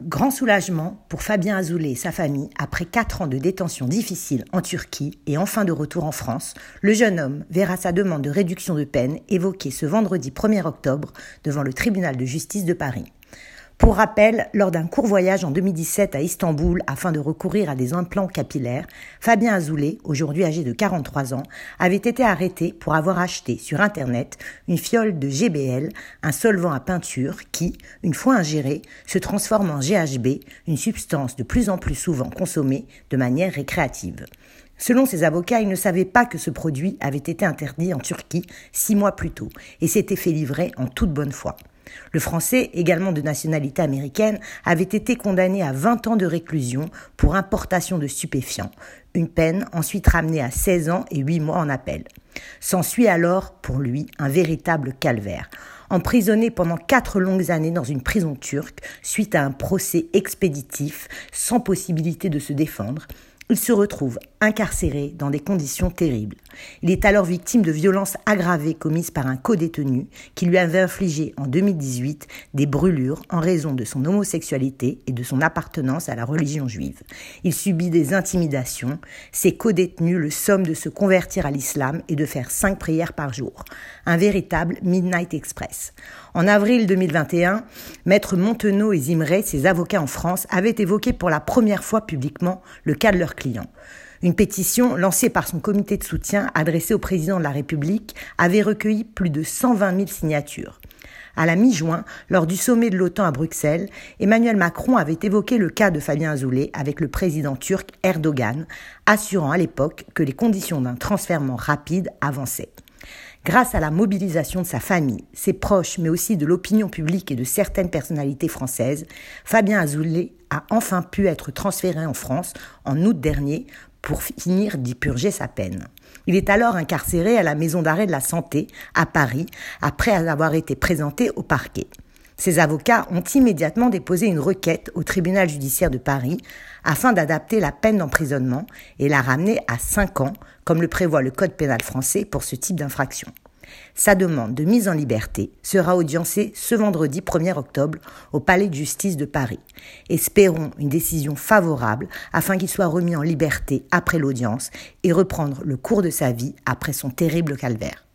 Grand soulagement pour Fabien Azoulay et sa famille après quatre ans de détention difficile en Turquie et enfin de retour en France. Le jeune homme verra sa demande de réduction de peine évoquée ce vendredi 1er octobre devant le tribunal de justice de Paris. Pour rappel, lors d'un court voyage en 2017 à Istanbul afin de recourir à des implants capillaires, Fabien Azoulay, aujourd'hui âgé de 43 ans, avait été arrêté pour avoir acheté sur Internet une fiole de GBL, un solvant à peinture qui, une fois ingéré, se transforme en GHB, une substance de plus en plus souvent consommée de manière récréative. Selon ses avocats, il ne savait pas que ce produit avait été interdit en Turquie six mois plus tôt et s'était fait livrer en toute bonne foi. Le Français, également de nationalité américaine, avait été condamné à 20 ans de réclusion pour importation de stupéfiants, une peine ensuite ramenée à 16 ans et 8 mois en appel. S'ensuit alors, pour lui, un véritable calvaire. Emprisonné pendant quatre longues années dans une prison turque, suite à un procès expéditif, sans possibilité de se défendre, il se retrouve incarcéré dans des conditions terribles. Il est alors victime de violences aggravées commises par un co-détenu qui lui avait infligé en 2018 des brûlures en raison de son homosexualité et de son appartenance à la religion juive. Il subit des intimidations. Ses co-détenus le somment de se convertir à l'islam et de faire cinq prières par jour. Un véritable Midnight Express. En avril 2021, Maître Montenot et Zimré, ses avocats en France, avaient évoqué pour la première fois publiquement le cas de leur client. Une pétition lancée par son comité de soutien adressée au président de la République avait recueilli plus de 120 000 signatures. À la mi-juin, lors du sommet de l'OTAN à Bruxelles, Emmanuel Macron avait évoqué le cas de Fabien Azoulay avec le président turc Erdogan, assurant à l'époque que les conditions d'un transfert rapide avançaient. Grâce à la mobilisation de sa famille, ses proches, mais aussi de l'opinion publique et de certaines personnalités françaises, Fabien Azoulay a enfin pu être transféré en France en août dernier pour finir d'y purger sa peine. Il est alors incarcéré à la maison d'arrêt de la santé à Paris après avoir été présenté au parquet. Ses avocats ont immédiatement déposé une requête au tribunal judiciaire de Paris afin d'adapter la peine d'emprisonnement et la ramener à 5 ans, comme le prévoit le Code pénal français pour ce type d'infraction. Sa demande de mise en liberté sera audiencée ce vendredi 1er octobre au Palais de justice de Paris. Espérons une décision favorable afin qu'il soit remis en liberté après l'audience et reprendre le cours de sa vie après son terrible calvaire.